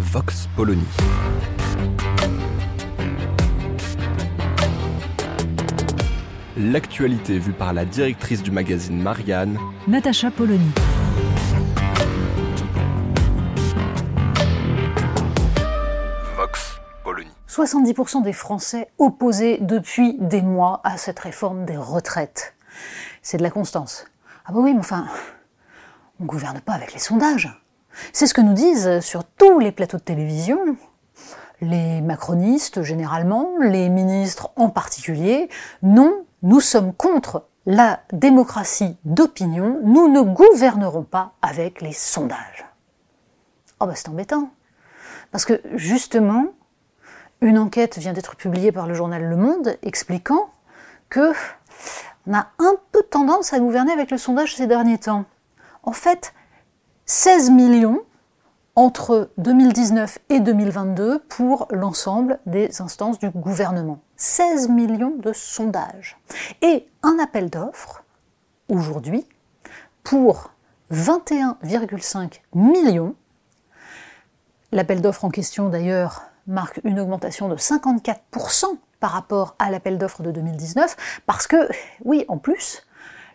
Vox Polony. L'actualité vue par la directrice du magazine Marianne, Natacha Polony. Vox Polony. 70% des Français opposés depuis des mois à cette réforme des retraites. C'est de la constance. Ah bah oui, mais enfin, on gouverne pas avec les sondages. C'est ce que nous disent sur tous les plateaux de télévision les macronistes généralement, les ministres en particulier. Non, nous sommes contre la démocratie d'opinion, nous ne gouvernerons pas avec les sondages. Oh bah c'est embêtant. Parce que justement, une enquête vient d'être publiée par le journal Le Monde expliquant que on a un peu tendance à gouverner avec le sondage ces derniers temps. En fait, 16 millions entre 2019 et 2022 pour l'ensemble des instances du gouvernement. 16 millions de sondages. Et un appel d'offres, aujourd'hui, pour 21,5 millions. L'appel d'offres en question, d'ailleurs, marque une augmentation de 54% par rapport à l'appel d'offres de 2019, parce que, oui, en plus,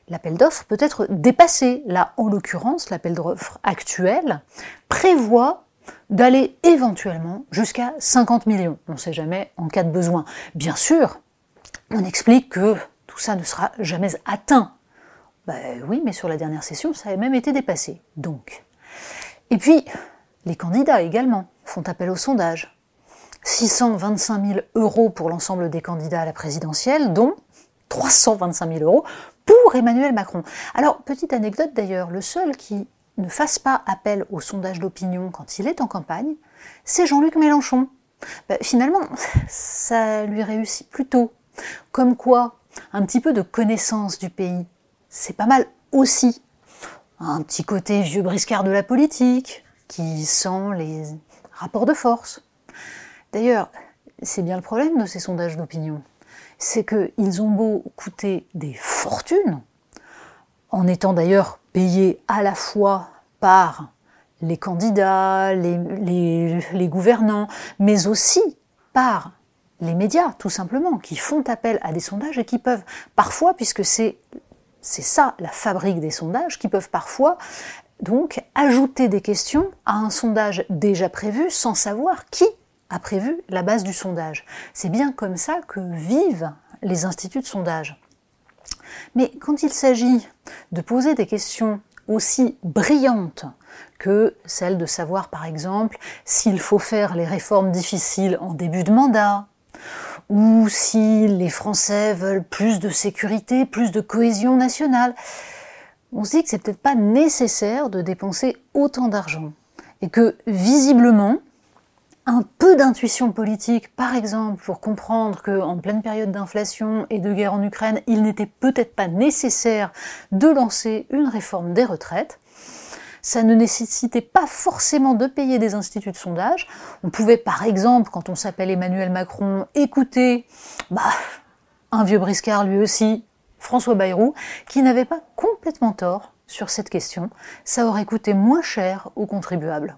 l'appel d'offres peut être dépassé. Là, en l'occurrence, l'appel d'offres actuel prévoit d'aller éventuellement jusqu'à 50 millions. On ne sait jamais en cas de besoin. Bien sûr, on explique que tout ça ne sera jamais atteint. Ben oui, mais sur la dernière session, ça a même été dépassé. Donc. Et puis, les candidats également font appel au sondage. 625 000 euros pour l'ensemble des candidats à la présidentielle, dont 325 000 euros Emmanuel Macron. Alors, petite anecdote d'ailleurs, le seul qui ne fasse pas appel au sondage d'opinion quand il est en campagne, c'est Jean-Luc Mélenchon. Ben, finalement, ça lui réussit plutôt. Comme quoi, un petit peu de connaissance du pays, c'est pas mal aussi. Un petit côté vieux briscard de la politique, qui sent les rapports de force. D'ailleurs, c'est bien le problème de ces sondages d'opinion. C'est qu'ils ont beau coûter des fortunes, en étant d'ailleurs payés à la fois par les candidats, les, gouvernants, mais aussi par les médias, tout simplement, qui font appel à des sondages et qui peuvent parfois, puisque c'est c'est ça la fabrique des sondages, qui peuvent parfois donc ajouter des questions à un sondage déjà prévu sans savoir qui a prévu la base du sondage. C'est bien comme ça que vivent les instituts de sondage. Mais quand il s'agit de poser des questions aussi brillantes que celle de savoir par exemple s'il faut faire les réformes difficiles en début de mandat, ou si les Français veulent plus de sécurité, plus de cohésion nationale, on se dit que c'est peut-être pas nécessaire de dépenser autant d'argent. Et que visiblement, un peu d'intuition politique, par exemple, pour comprendre qu'en pleine période d'inflation et de guerre en Ukraine, il n'était peut-être pas nécessaire de lancer une réforme des retraites. Ça ne nécessitait pas forcément de payer des instituts de sondage. On pouvait, par exemple, quand on s'appelle Emmanuel Macron, écouter bah, un vieux briscard lui aussi, François Bayrou, qui n'avait pas complètement tort sur cette question. Ça aurait coûté moins cher aux contribuables.